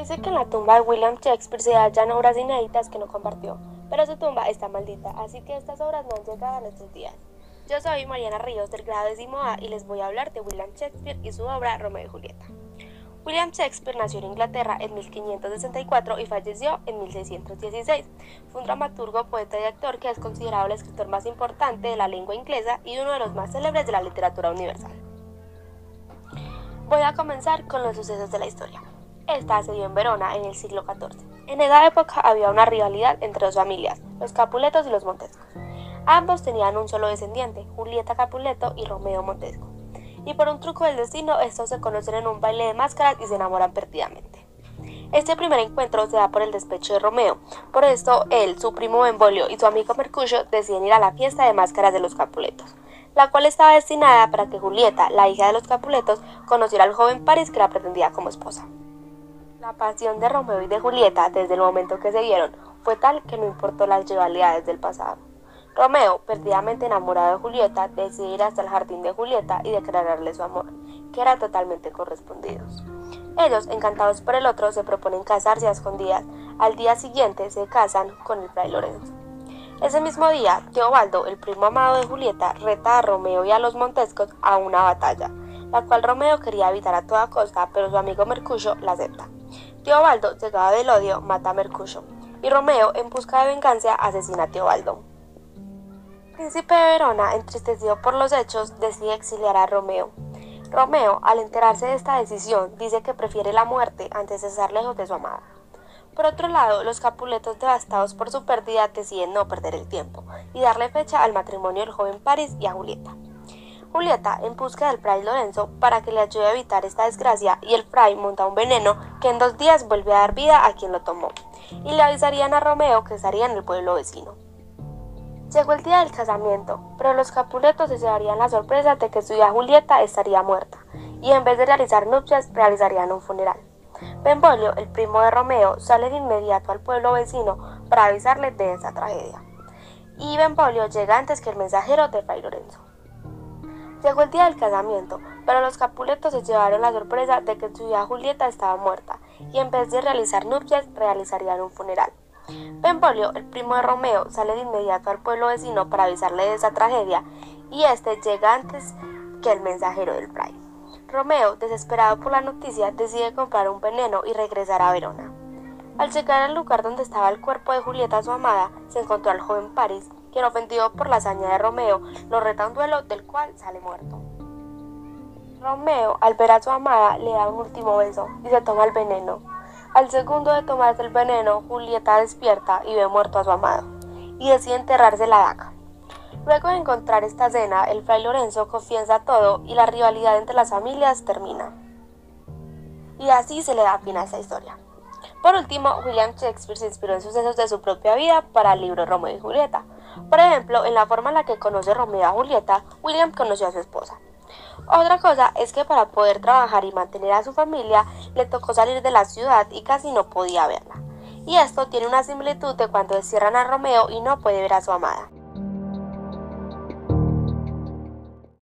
dice que en la tumba de William Shakespeare se hallan obras inéditas que no compartió, pero su tumba está maldita, así que estas obras no han llegado a nuestros días. Yo soy Mariana Ríos del grado décimo A y les voy a hablar de William Shakespeare y su obra Romeo y Julieta. William Shakespeare nació en Inglaterra en 1564 y falleció en 1616. Fue un dramaturgo, poeta y actor que es considerado el escritor más importante de la lengua inglesa y uno de los más célebres de la literatura universal. Voy a comenzar con los sucesos de la historia. Esta se dio en Verona en el siglo XIV. En esa época había una rivalidad entre dos familias, los Capuletos y los Montescos. Ambos tenían un solo descendiente, Julieta Capuleto y Romeo Montesco. Y por un truco del destino, estos se conocen en un baile de máscaras y se enamoran perdidamente. Este primer encuentro se da por el despecho de Romeo. Por esto, él, su primo Benvolio y su amigo Mercurio deciden ir a la fiesta de máscaras de los Capuletos, la cual estaba destinada para que Julieta, la hija de los Capuletos, conociera al joven París que la pretendía como esposa. La pasión de Romeo y de Julieta desde el momento que se vieron fue tal que no importó las rivalidades del pasado. Romeo, perdidamente enamorado de Julieta, decide ir hasta el jardín de Julieta y declararle su amor, que era totalmente correspondidos. Ellos, encantados por el otro, se proponen casarse a escondidas. Al día siguiente se casan con el fray Lorenzo. Ese mismo día, Teobaldo, el primo amado de Julieta, reta a Romeo y a los Montescos a una batalla, la cual Romeo quería evitar a toda costa, pero su amigo Mercurio la acepta. Teobaldo, cegado del odio, mata a Mercurio, y Romeo, en busca de venganza, asesina a Teobaldo. Príncipe de Verona, entristecido por los hechos, decide exiliar a Romeo. Romeo, al enterarse de esta decisión, dice que prefiere la muerte antes de estar lejos de su amada. Por otro lado, los Capuletos, devastados por su pérdida, deciden no perder el tiempo y darle fecha al matrimonio del joven París y a Julieta. Julieta en busca del fray Lorenzo para que le ayude a evitar esta desgracia y el fray monta un veneno que en dos días vuelve a dar vida a quien lo tomó y le avisarían a Romeo que estaría en el pueblo vecino. Llegó el día del casamiento, pero los Capuletos se llevarían la sorpresa de que su hija Julieta estaría muerta y en vez de realizar nupcias realizarían un funeral. Benvolio, el primo de Romeo, sale de inmediato al pueblo vecino para avisarle de esa tragedia. Y Benvolio llega antes que el mensajero de Fray Lorenzo. Llegó el día del casamiento, pero los Capuletos se llevaron la sorpresa de que su hija Julieta estaba muerta, y en vez de realizar nupcias, realizarían un funeral. Benvolio, el primo de Romeo, sale de inmediato al pueblo vecino para avisarle de esa tragedia, y este llega antes que el mensajero del fray. Romeo, desesperado por la noticia, decide comprar un veneno y regresar a Verona. Al llegar al lugar donde estaba el cuerpo de Julieta, su amada, se encontró al joven París, quien ofendido por la hazaña de Romeo, lo reta un duelo del cual sale muerto. Romeo, al ver a su amada, le da un último beso y se toma el veneno. Al segundo de tomarse el veneno, Julieta despierta y ve muerto a su amado, y decide enterrarse la daga. Luego de encontrar esta escena, el fray Lorenzo confiesa todo y la rivalidad entre las familias termina. Y así se le da fin a esta historia. Por último, William Shakespeare se inspiró en sucesos de su propia vida para el libro Romeo y Julieta. Por ejemplo, en la forma en la que conoce Romeo a Julieta, William conoció a su esposa. Otra cosa es que para poder trabajar y mantener a su familia, le tocó salir de la ciudad y casi no podía verla. Y esto tiene una similitud de cuando encierran a Romeo y no puede ver a su amada.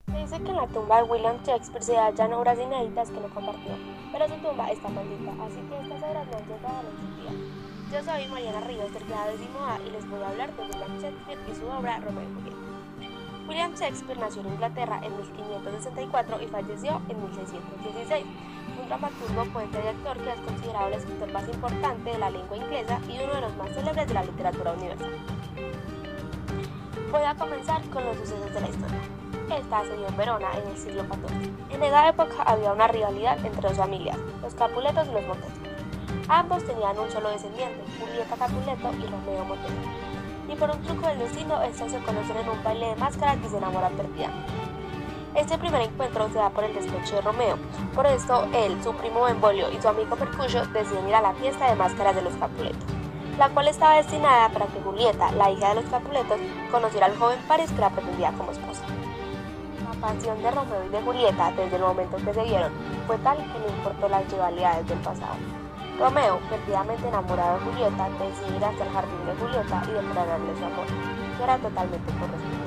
Se dice que en la tumba de William Shakespeare se hallan obras inéditas que no compartió, pero su tumba está maldita, así que estas obras no han llegado a nuestros días. Yo soy Mariana Ríos del grado décimo A y les voy a hablar de William Shakespeare y su obra Romeo y Julieta. William Shakespeare nació en Inglaterra en 1564 y falleció en 1616. Fue un dramaturgo, poeta y actor que es considerado el escritor más importante de la lengua inglesa y uno de los más célebres de la literatura universal. Voy a comenzar con los sucesos de la historia. Esta se dio en Verona en el siglo XIV. En esa época había una rivalidad entre dos familias, los Capuletos y los Montescos. Ambos tenían un solo descendiente, Julieta Capuleto y Romeo Montesco. Y por un truco del destino, estos se conocen en un baile de máscaras y se enamoran perdidamente. Este primer encuentro se da por el despecho de Romeo. Por esto, él, su primo Benvolio y su amigo Mercurio deciden ir a la fiesta de máscaras de los Capuletos, la cual estaba destinada para que Julieta, la hija de los Capuletos, conociera al joven París que la pretendía como esposa. La pasión de Romeo y de Julieta desde el momento que se vieron fue tal que no importó las rivalidades del pasado. Romeo, perdidamente enamorado de Julieta, decide ir hasta el jardín de Julieta y declararle su amor, que era totalmente correspondido.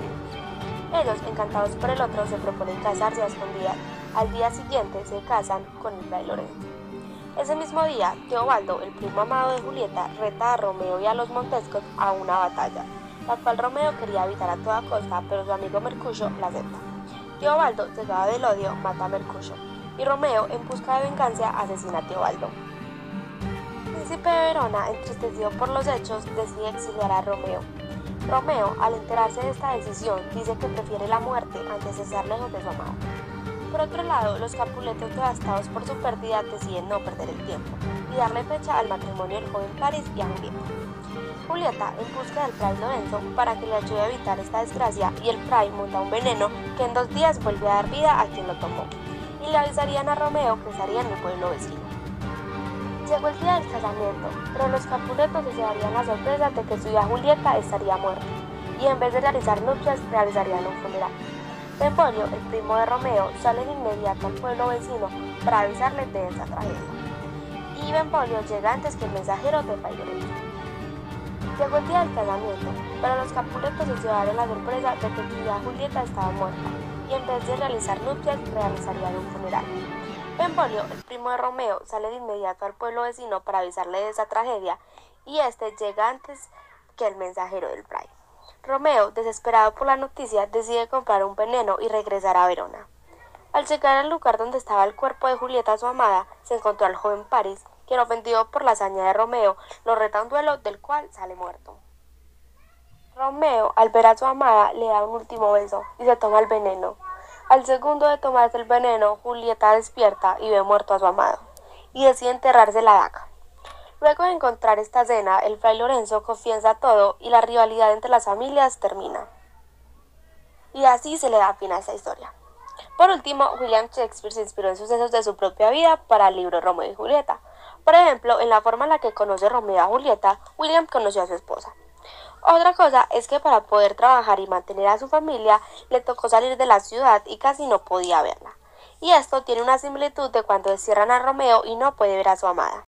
Ellos, encantados por el otro, se proponen casarse a escondidas. Al día siguiente se casan con el fray Lorenzo. Ese mismo día, Teobaldo, el primo amado de Julieta, reta a Romeo y a los Montescos a una batalla, la cual Romeo quería evitar a toda costa, pero su amigo Mercucio la acepta. Teobaldo, cegado del odio, mata a Mercucio, y Romeo, en busca de venganza, asesina a Teobaldo. Príncipe de Verona, entristecido por los hechos, decide exiliar a Romeo. Romeo, al enterarse de esta decisión, dice que prefiere la muerte antes de estar lejos de su amado. Por otro lado, los capuletos devastados por su pérdida deciden no perder el tiempo y darle fecha al matrimonio del joven Paris y a Julieta. Julieta, en busca del fray Lorenzo para que le ayude a evitar esta desgracia, y el fray monta un veneno que en dos días vuelve a dar vida a quien lo tomó, y le avisarían a Romeo que estaría en el pueblo vecino. Llegó el día del casamiento, pero los capuletos se llevarían la sorpresa de que su hija Julieta estaría muerta, y en vez de realizar nupcias, realizarían un funeral. Benvolio, el primo de Romeo, sale de inmediato al pueblo vecino para avisarle de esa tragedia. Y Benvolio llega antes que el mensajero de Lorenzo. Llegó el día del casamiento, pero los capuletos se llevaron la sorpresa de que su hija Julieta estaba muerta, y en vez de realizar nupcias, realizarían un funeral. Benvolio, el primo de Romeo, sale de inmediato al pueblo vecino para avisarle de esa tragedia, y este llega antes que el mensajero del fray. Romeo, desesperado por la noticia, decide comprar un veneno y regresar a Verona. Al llegar al lugar donde estaba el cuerpo de Julieta, su amada, se encontró al joven París, quien ofendido por la hazaña de Romeo, lo reta a un duelo del cual sale muerto. Romeo, al ver a su amada, le da un último beso y se toma el veneno. Al segundo de tomarse el veneno, Julieta despierta y ve muerto a su amado, y decide enterrarse la daga. Luego de encontrar esta escena, el fray Lorenzo confiesa todo y la rivalidad entre las familias termina. Y así se le da fin a esta historia. Por último, William Shakespeare se inspiró en sucesos de su propia vida para el libro Romeo y Julieta. Por ejemplo, en la forma en la que conoce Romeo a Julieta, William conoció a su esposa. Otra cosa es que para poder trabajar y mantener a su familia le tocó salir de la ciudad y casi no podía verla. Y esto tiene una similitud de cuando encierran a Romeo y no puede ver a su amada.